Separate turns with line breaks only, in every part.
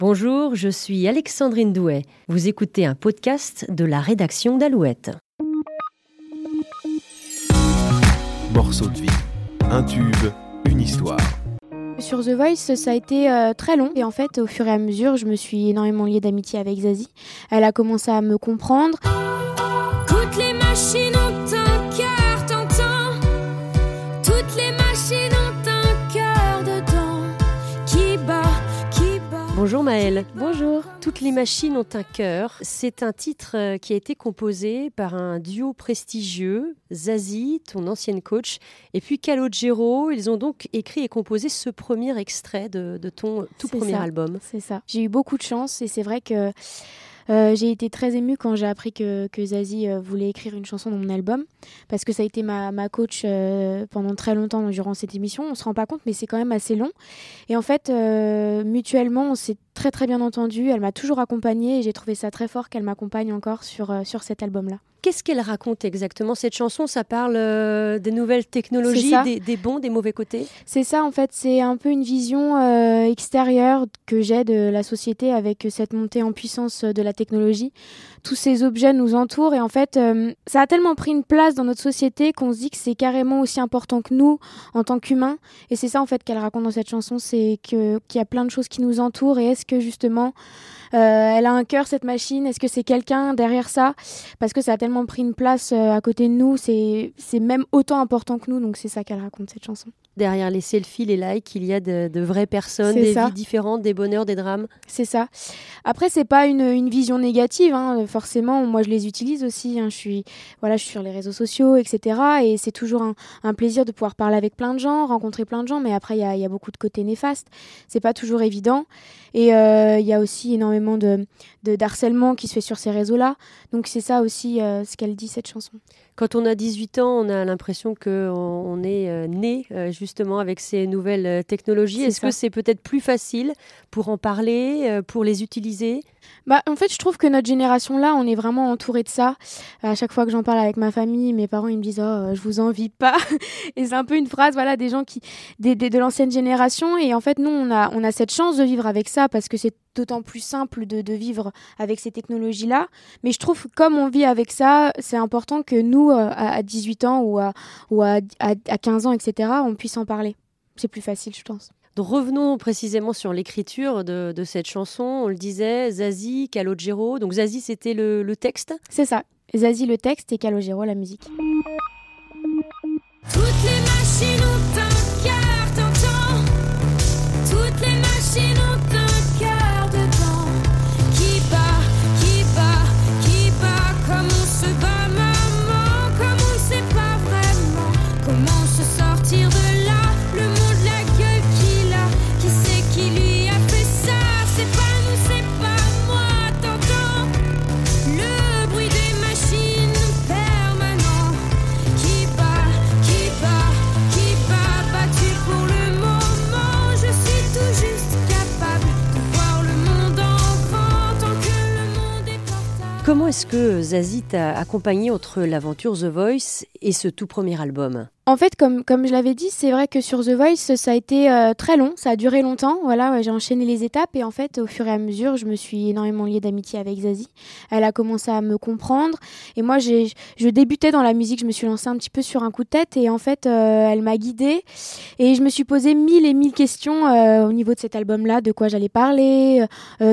Bonjour, je suis Alexandrine Douet. Vous écoutez un podcast de la rédaction d'Alouette.
Morceau de vie, un tube, une histoire.
Sur The Voice, ça a été euh, très long et en fait, au fur et à mesure, je me suis énormément liée d'amitié avec Zazie. Elle a commencé à me comprendre.
Toutes les machines
Bonjour Maëlle.
Bonjour.
Toutes les machines ont un cœur. C'est un titre euh, qui a été composé par un duo prestigieux, Zazie, ton ancienne coach, et puis Calogero. Ils ont donc écrit et composé ce premier extrait de, de ton tout premier
ça.
album.
C'est ça. J'ai eu beaucoup de chance et c'est vrai que euh, j'ai été très émue quand j'ai appris que, que Zazie euh, voulait écrire une chanson dans mon album parce que ça a été ma, ma coach euh, pendant très longtemps durant cette émission. On se rend pas compte, mais c'est quand même assez long. Et en fait, mutuellement, on s'est très très bien entendu. Elle m'a toujours accompagnée et j'ai trouvé ça très fort qu'elle m'accompagne encore sur, sur cet album-là.
Qu'est-ce qu'elle raconte exactement? Cette chanson Ça parle euh, des nouvelles technologies, des, des bons, des mauvais côtés?
C'est ça, en fait, c'est un peu une vision euh, extérieure que j'ai de la société avec cette montée en puissance de la technologie. Tous ces objets nous entourent et en fait, euh, ça a tellement pris une place dans notre société qu'on se dit que c'est carrément aussi important que nous en tant qu'humains. Et c'est ça, en fait, qu'elle raconte dans cette chanson, c'est qu'il y a plein de choses qui nous entourent. Et est-ce que justement, elle a un cœur cette machine? Est-ce que c'est quelqu'un derrière ça? Parce que ça a tellement pris une place euh, à côté de nous, c'est même autant important que nous. Donc c'est ça qu'elle raconte cette chanson.
Derrière les selfies, les likes, il y a de, de vraies personnes, des
ça.
vies différentes, des bonheurs, des drames.
C'est ça. Après, c'est pas une, une vision négative, hein. forcément. Moi, je les utilise aussi. hein. Je suis, voilà, je suis sur les réseaux sociaux, etc. Et c'est toujours un, un plaisir de pouvoir parler avec plein de gens, rencontrer plein de gens. Mais après, il y a, il y a beaucoup de côtés néfastes. C'est pas toujours évident. Et euh, il y a aussi énormément de, de d'harcèlement qui se fait sur ces réseaux-là. Donc c'est ça aussi euh, ce qu'elle dit cette chanson.
Quand on a 18 ans, on a l'impression qu'on on est euh, né euh, justement avec ces nouvelles euh, technologies. Est-ce que c'est peut-être plus facile pour en parler, euh, pour les utiliser?
Bah, en fait, je trouve que notre génération là, on est vraiment entouré de ça. À chaque fois que j'en parle avec ma famille, mes parents ils me disent "Oh, je vous envie pas." et c'est un peu une phrase voilà des gens qui des, des- de l'ancienne génération et en fait nous on a on a cette chance de vivre avec ça parce que c'est d'autant plus simple de, vivre avec ces technologies là, mais je trouve que comme on vit avec ça, c'est important que nous euh, à, à 18 ans ou à ou à, à, à 15 ans etc., on puisse en parler. C'est plus facile, je pense.
Donc, Revenons précisément sur l'écriture de, de cette chanson. On le disait, Zazie, Calogero. Donc Zazie, c'était le, le texte?
C'est ça. Zazie le texte et Calogero la musique.
Comment
est-ce que Zazie t'a accompagné entre l'aventure The Voice et ce tout premier album?
En fait, comme, comme je l'avais dit, c'est vrai que sur The Voice, ça a été euh, très long, ça a duré longtemps. Voilà, j'ai enchaîné les étapes et en fait, au fur et à mesure, je me suis énormément liée d'amitié avec Zazie. Elle a commencé à me comprendre et moi, j'ai, je débutais dans la musique, je me suis lancée un petit peu sur un coup de tête et en fait, euh, elle m'a guidée et je me suis posé mille et mille questions euh, au niveau de cet album-là, de quoi j'allais parler,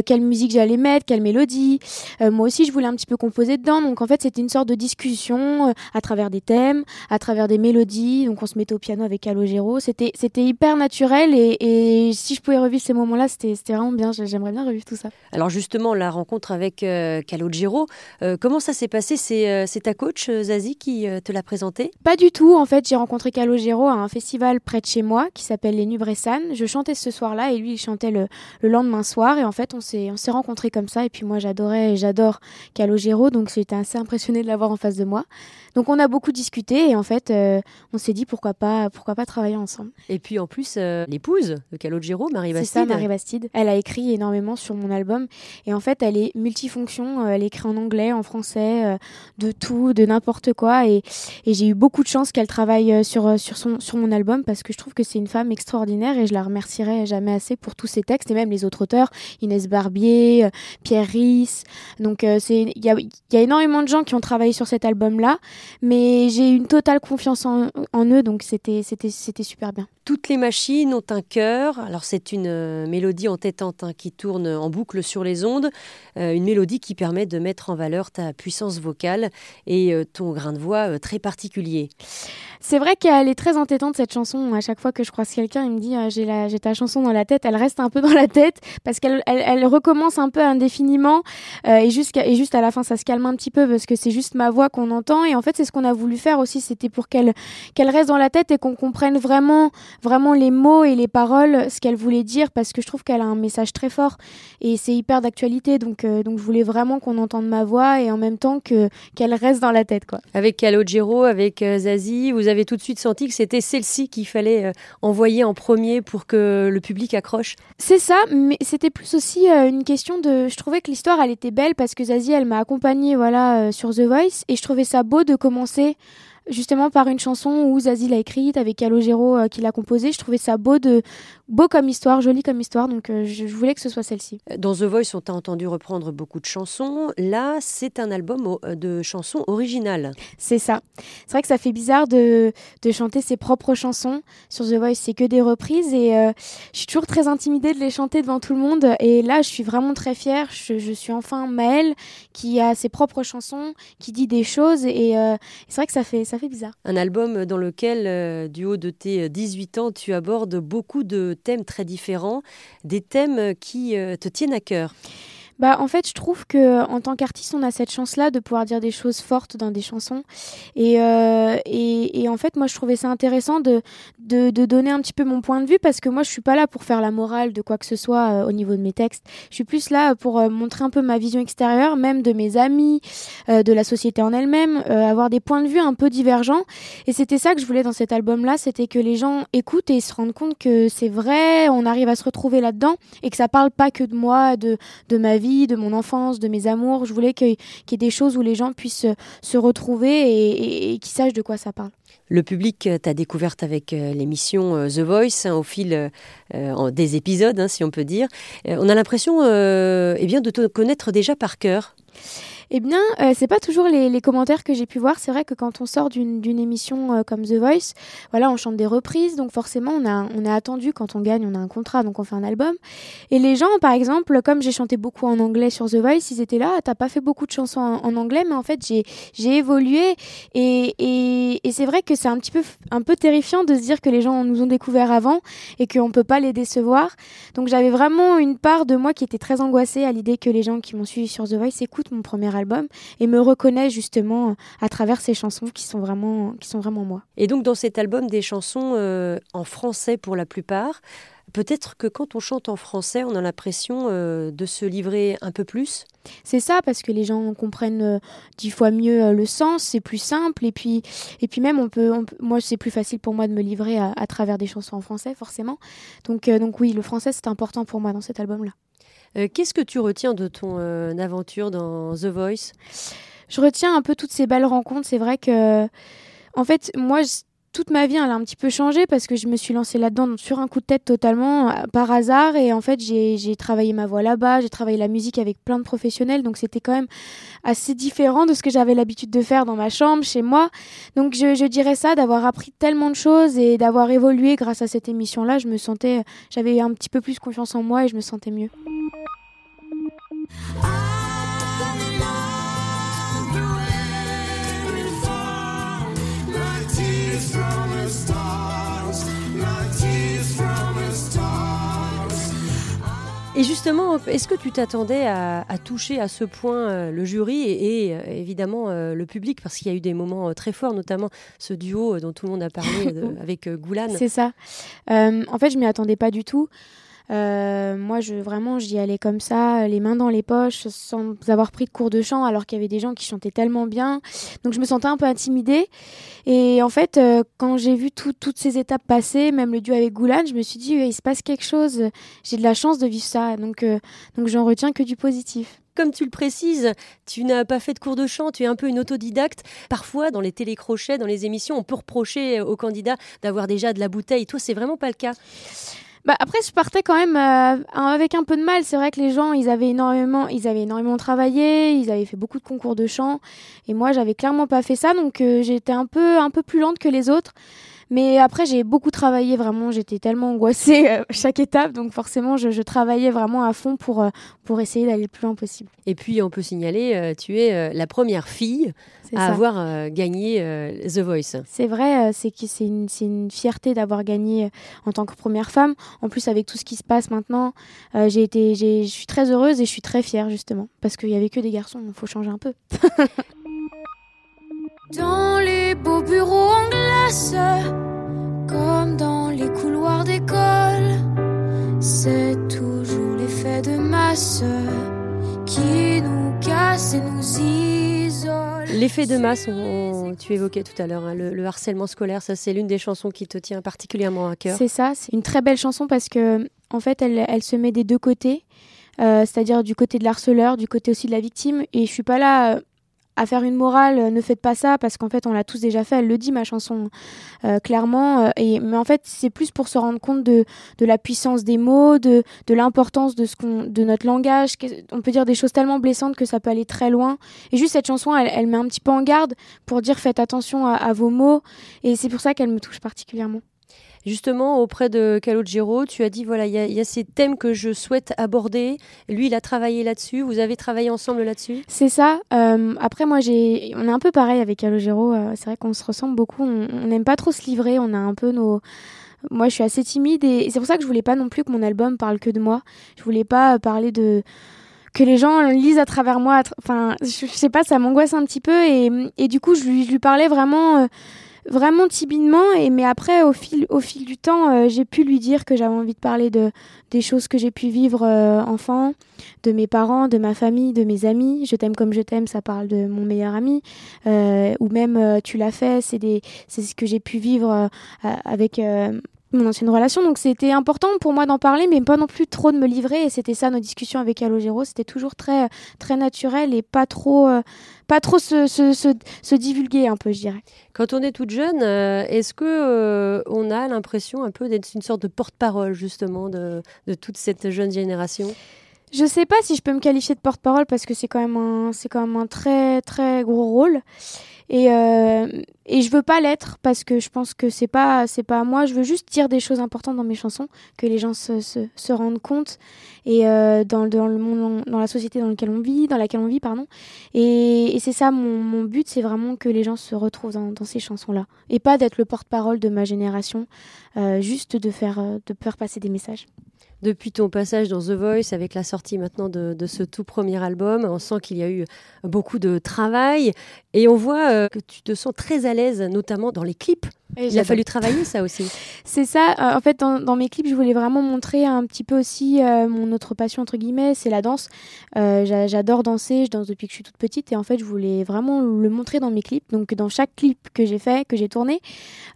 quelle musique j'allais mettre, quelle mélodie. Moi aussi, je voulais un petit peu composer dedans, donc en fait, c'était une sorte de discussion à travers des thèmes, à travers des mélodies. Donc on se mettait au piano avec Calogero. C'était c'était hyper naturel et, et si je pouvais revivre ces moments-là, c'était c'était vraiment bien. J'aimerais bien revivre tout ça.
Alors justement, la rencontre avec euh, Calogero, euh, comment ça s'est passé? C'est euh, c'est ta coach Zazie qui te l'a présenté?
Pas du tout. En fait, j'ai rencontré Calogero à un festival près de chez moi qui s'appelle les Nubressan. Je chantais ce soir-là et lui, il chantait le, le lendemain soir. Et en fait, on s'est on s'est rencontrés comme ça. Et puis moi, j'adorais et j'adore Calogero, donc j'étais assez impressionnée de l'avoir en face de moi. Donc on a beaucoup discuté et en fait, euh, on s'est dit pourquoi pas, pourquoi pas travailler ensemble.
Et puis en plus, euh, l'épouse de Calogero, Marie
C'est
Bastide.
ça, Marie Bastide. Elle a écrit énormément sur mon album. Et en fait, elle est multifonction. Euh, Elle écrit en anglais, en français, euh, de tout, de n'importe quoi. Et, et j'ai eu beaucoup de chance qu'elle travaille euh, sur, sur, son, sur mon album parce que je trouve que c'est une femme extraordinaire et je la remercierai jamais assez pour tous ses textes et même les autres auteurs, Inès Barbier, Pierre Risse. Donc, euh, c'est il y a, il y a énormément de gens qui ont travaillé sur cet album-là. Mais j'ai une totale confiance en, en eux. Donc, c'était super bien.
Toutes les machines ont un cœur. Alors c'est une euh, mélodie entêtante hein, qui tourne en boucle sur les ondes, Euh, une mélodie qui permet de mettre en valeur ta puissance vocale et euh, ton grain de voix très particulier.
C'est vrai qu'elle est très entêtante cette chanson. À chaque fois que je croise quelqu'un, il me dit j'ai ta chanson dans la tête. Elle reste un peu dans la tête parce qu'elle elle, elle recommence un peu indéfiniment et juste à la fin ça se calme un petit peu parce que c'est juste ma voix qu'on entend et en fait c'est ce qu'on a voulu faire aussi. C'était pour qu'elle reste dans la tête et qu'on comprenne vraiment vraiment les mots et les paroles, ce qu'elle voulait dire parce que je trouve qu'elle a un message très fort et c'est hyper d'actualité. Donc euh, donc je voulais vraiment qu'on entende ma voix et en même temps que qu'elle reste dans la tête quoi.
Avec Calogero, avec euh, Zazie, vous avez tout de suite senti que c'était celle-ci qu'il fallait euh, envoyer en premier pour que le public accroche.
C'est ça, mais c'était plus aussi une question de. Je trouvais que l'histoire, elle était belle parce que Zazie, elle m'a accompagnée voilà, sur The Voice et je trouvais ça beau de commencer justement par une chanson où Zazie l'a écrite avec Calogero euh, qui l'a composée. Je trouvais ça beau, de... beau comme histoire, joli comme histoire, donc euh, je, voulais que ce soit celle-ci.
Dans The Voice, on t'a entendu reprendre beaucoup de chansons. Là, c'est un album au- de chansons originales.
C'est ça. C'est vrai que ça fait bizarre de, de chanter ses propres chansons sur The Voice. C'est que des reprises et euh, je suis toujours très intimidée de les chanter devant tout le monde. Et là, je suis vraiment très fière. Je, je suis enfin Maëlle qui a ses propres chansons, qui dit des choses. Et euh, c'est vrai que ça fait, ça
Un album dans lequel, euh, du haut de tes 18 ans, tu abordes beaucoup de thèmes très différents, des thèmes qui euh, te tiennent à cœur.
Bah, en fait, je trouve que en tant qu'artiste, on a cette chance-là de pouvoir dire des choses fortes dans des chansons. Et, euh, et, en fait, moi, je trouvais ça intéressant de, de, donner un petit peu mon point de vue parce que moi, je suis pas là pour faire la morale de quoi que ce soit euh, au niveau de mes textes. Je suis plus là pour euh, montrer un peu ma vision extérieure, même de mes amis, euh, de la société en elle-même, euh, avoir des points de vue un peu divergents. Et c'était ça que je voulais dans cet album-là, c'était que les gens écoutent et se rendent compte que c'est vrai, on arrive à se retrouver là-dedans et que ça parle pas que de moi, de de ma vie, de mon enfance, de mes amours. Je voulais qu'il y ait des choses où les gens puissent se, retrouver et, qu'ils sachent de quoi ça parle.
Le public euh, t'a découverte avec euh, l'émission euh, The Voice hein, au fil des épisodes, hein, si on peut dire. On a l'impression euh, eh bien, de te connaître déjà par cœur.
Eh bien, euh, c'est pas toujours les, commentaires que j'ai pu voir. C'est vrai que quand on sort d'une émission euh, comme The Voice, voilà, on chante des reprises, donc forcément, on a on est attendu quand on gagne, on a un contrat, donc on fait un album. Et les gens, par exemple, comme j'ai chanté beaucoup en anglais sur The Voice, ils étaient là. Ah, T'as pas fait beaucoup de chansons en, anglais, mais en fait, j'ai évolué et et, c'est vrai que c'est un petit peu un peu terrifiant de se dire que les gens nous ont découvert avant et qu'on peut pas les décevoir. Donc j'avais vraiment une part de moi qui était très angoissée à l'idée que les gens qui m'ont suivi sur The Voice écoutent mon premier album et me reconnaissent justement à travers ces chansons qui sont vraiment, qui sont vraiment moi.
Et donc dans cet album, des chansons euh, en français pour la plupart. Peut-être que quand on chante en français, on a l'impression euh, de se livrer un peu plus?
C'est ça parce que les gens comprennent euh, dix fois mieux euh, le sens, c'est plus simple et puis et puis même on peut, on peut- moi c'est plus facile pour moi de me livrer à, à travers des chansons en français forcément. Donc euh, donc oui, le français c'est important pour moi dans cet album là.
Euh, Qu'est-ce que tu retiens de ton euh, aventure dans The Voice?
Je retiens un peu toutes ces belles rencontres. C'est vrai que, en fait, moi, toute ma vie, elle a un petit peu changé parce que je me suis lancée là-dedans sur un coup de tête totalement euh, par hasard. Et en fait, j'ai travaillé ma voix là-bas, j'ai travaillé la musique avec plein de professionnels. Donc, c'était quand même assez différent de ce que j'avais l'habitude de faire dans ma chambre, chez moi. Donc, je, dirais ça, d'avoir appris tellement de choses et d'avoir évolué grâce à cette émission-là. Je me sentais, j'avais un petit peu plus confiance en moi et je me sentais mieux.
Et justement, est-ce que tu t'attendais à, à toucher à ce point euh, le jury et, et, euh, évidemment euh, le public? Parce qu'il y a eu des moments très forts, notamment ce duo dont tout le monde a parlé de- avec Goulane.
C'est ça. Euh, en fait, je m'y attendais pas du tout. Euh, moi, je vraiment, j'y allais comme ça, les mains dans les poches, sans avoir pris de cours de chant, alors qu'il y avait des gens qui chantaient tellement bien. Donc, je me sentais un peu intimidée. Et en fait, euh, quand j'ai vu tout- toutes ces étapes passer, même le duo avec Goulan, je me suis dit, il se passe quelque chose. J'ai de la chance de vivre ça. Donc, euh, donc j'en retiens que du positif.
Comme tu le précises, tu n'as pas fait de cours de chant, tu es un peu une autodidacte. Parfois, dans les télécrochets, dans les émissions, on peut reprocher aux candidats d'avoir déjà de la bouteille. Toi, c'est vraiment pas le cas.
Bah après, je partais quand même euh, avec un peu de mal. C'est vrai que les gens, ils avaient énormément, ils avaient énormément travaillé, ils avaient fait beaucoup de concours de chant, et moi, j'avais clairement pas fait ça, donc euh, j'étais un peu, un peu plus lente que les autres. Mais après, j'ai beaucoup travaillé vraiment. J'étais tellement angoissée euh, chaque étape, donc forcément, je, je travaillais vraiment à fond pour euh, pour essayer d'aller le plus loin possible.
Et puis, on peut signaler, euh, tu es euh, la première fille à
ça.
avoir euh, gagné euh, The Voice.
C'est vrai, euh, c'est c'est une, c'est une fierté d'avoir gagné euh, en tant que première femme. En plus, avec tout ce qui se passe maintenant, euh, j'ai été, j'ai- je suis très heureuse et je suis très fière justement parce qu'il y avait que des garçons. Il faut changer un peu.
Dans les beaux L'effet de masse,
on- on- tu évoquais tout à l'heure, hein, le, le harcèlement scolaire, ça c'est l'une des chansons qui te tient particulièrement à cœur.
C'est ça, c'est une très belle chanson parce que en fait, elle, elle se met des deux côtés, euh, c'est-à-dire du côté de l'harceleur, du côté aussi de la victime. Et je suis pas là euh, à faire une morale, euh, ne faites pas ça, parce qu'en fait, on l'a tous déjà fait. Elle le dit ma chanson euh, clairement. euh, et mais en fait, c'est plus pour se rendre compte de, de la puissance des mots, de, de l'importance de ce qu'on, de notre langage. On peut dire des choses tellement blessantes que ça peut aller très loin. Et juste cette chanson, elle, elle met un petit peu en garde pour dire faites attention à vos mots. Et c'est pour ça qu'elle me touche particulièrement.
Justement, auprès de Calogero, tu as dit voilà, il y, a- ces thèmes que je souhaite aborder. Lui, il a travaillé là-dessus. Vous avez travaillé ensemble là-dessus?
C'est ça. Euh, après, moi, j'ai, on est un peu pareil avec Calogero. euh, c'est vrai qu'on se ressemble beaucoup. On n'aime pas trop se livrer. On a un peu nos. Moi, je suis assez timide et, c'est pour ça que je voulais pas non plus que mon album parle que de moi. Je voulais pas euh, parler de que les gens lisent à travers moi. Enfin, je, sais pas, ça m'angoisse un petit peu et, du coup, je lui, parlais vraiment. Vraiment timidement et mais après au fil au fil du temps euh, j'ai pu lui dire que j'avais envie de parler de des choses que j'ai pu vivre euh, enfant de mes parents, de ma famille, de mes amis. Je t'aime comme je t'aime, ça parle de mon meilleur ami. Euh, ou même euh, tu l'as fait, c'est des, c'est ce que j'ai pu vivre euh, avec euh, mon ancienne relation. Donc c'était important pour moi d'en parler, mais pas non plus trop de me livrer. Et c'était ça nos discussions avec Calogero. C'était toujours très, très naturel et pas trop, euh, pas trop se, se, se, se divulguer un peu, je dirais.
Quand on est toute jeune, euh, est-ce que euh, on a l'impression un peu d'être une sorte de porte-parole justement de, de toute cette jeune génération?
Je sais pas si je peux me qualifier de porte-parole parce que c'est quand même un, c'est quand même un très très gros rôle. Et, euh, et je veux pas l'être parce que je pense que c'est pas c'est pas à moi. Je veux juste dire des choses importantes dans mes chansons, que les gens se, se, rendent compte et euh, dans, dans le monde, dans la société dans laquelle on vit, dans laquelle on vit, pardon. Et, et c'est ça mon, mon but, c'est vraiment que les gens se retrouvent dans, dans ces chansons-là et pas d'être le porte-parole de ma génération, euh, juste de faire euh, de faire passer des messages.
Depuis ton passage dans The Voice, avec la sortie maintenant de, de ce tout premier album, on sent qu'il y a eu beaucoup de travail et on voit euh, que tu te sens très à l'aise, notamment dans les clips. Il a fallu travailler ça aussi.
C'est ça. euh, en fait, dans, dans mes clips, je voulais vraiment montrer un petit peu aussi euh, mon autre passion, entre guillemets, c'est la danse. J'a- J'adore danser, je danse depuis que je suis toute petite. Et en fait, je voulais vraiment le montrer dans mes clips. Donc, dans chaque clip que j'ai fait, que j'ai tourné,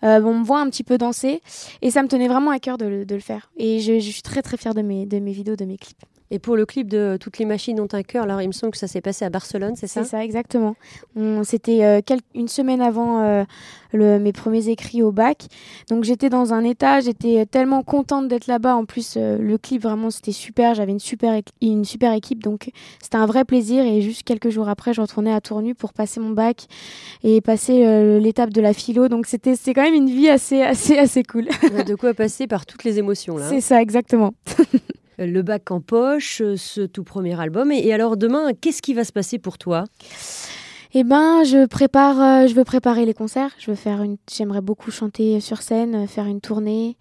on me voit un petit peu danser. Et ça me tenait vraiment à cœur de, le- de le faire. Et je, je suis très, très fière de mes, de mes vidéos, de mes clips.
Et pour le clip de Toutes les machines ont un cœur, alors il me semble que ça s'est passé à Barcelone, c'est ça
C'est ça, exactement. C'était euh, une semaine avant euh, le, mes premiers écrits au bac. Donc j'étais dans un état, j'étais tellement contente d'être là-bas. En plus, euh, le clip, vraiment, c'était super. J'avais une super, une super équipe, donc c'était un vrai plaisir. Et juste quelques jours après, je retournais à Tournu pour passer mon bac et passer l'étape de la philo. Donc c'était c'était quand même une vie assez, assez, assez cool.
De quoi passer par toutes les émotions là.
C'est ça, exactement.
Le bac en poche, euh, ce tout premier album. Et, alors demain, qu'est-ce qui va se passer pour toi?
Eh ben, je prépare, euh, je veux préparer les concerts. Je veux faire une, j'aimerais beaucoup chanter sur scène, euh, faire une tournée.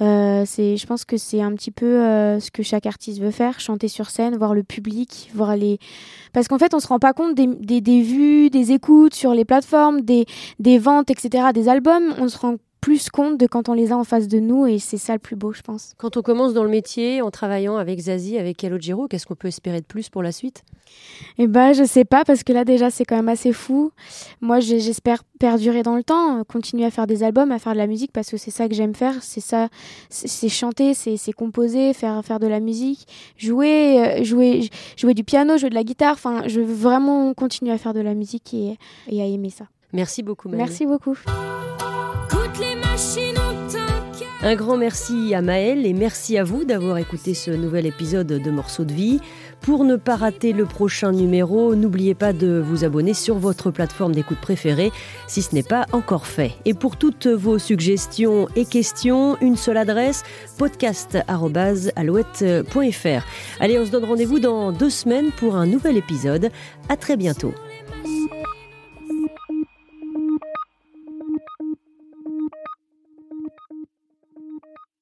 C'est, je pense que c'est un petit peu ce que chaque artiste veut faire, chanter sur scène, voir le public, voir les, parce qu'en fait, on se rend pas compte des, des, des vues, des écoutes sur les plateformes, des, des ventes, etc., des albums. On se rend plus compte de quand on les a en face de nous et c'est ça le plus beau, je pense.
Quand on commence dans le métier en travaillant avec Zazie, avec Calogero, qu'est-ce qu'on peut espérer de plus pour la suite?
Eh ben, je sais pas parce que là déjà c'est quand même assez fou. Moi, j'espère perdurer dans le temps, euh, continuer à faire des albums, à faire de la musique parce que c'est ça que j'aime faire. C'est ça, c'est chanter, c'est composer, faire faire de la musique, jouer, euh, jouer, jouer du piano, jouer de la guitare. Enfin, je veux vraiment continuer à faire de la musique et, et à aimer ça.
Merci beaucoup.
Merci beaucoup.
Un grand merci à Maëlle et merci à vous d'avoir écouté ce nouvel épisode de Morceaux de vie. Pour ne pas rater le prochain numéro, n'oubliez pas de vous abonner sur votre plateforme d'écoute préférée si ce n'est pas encore fait. Et pour toutes vos suggestions et questions, une seule adresse podcast@alouette.fr. Allez, on se donne rendez-vous dans deux semaines pour un nouvel épisode. À très bientôt.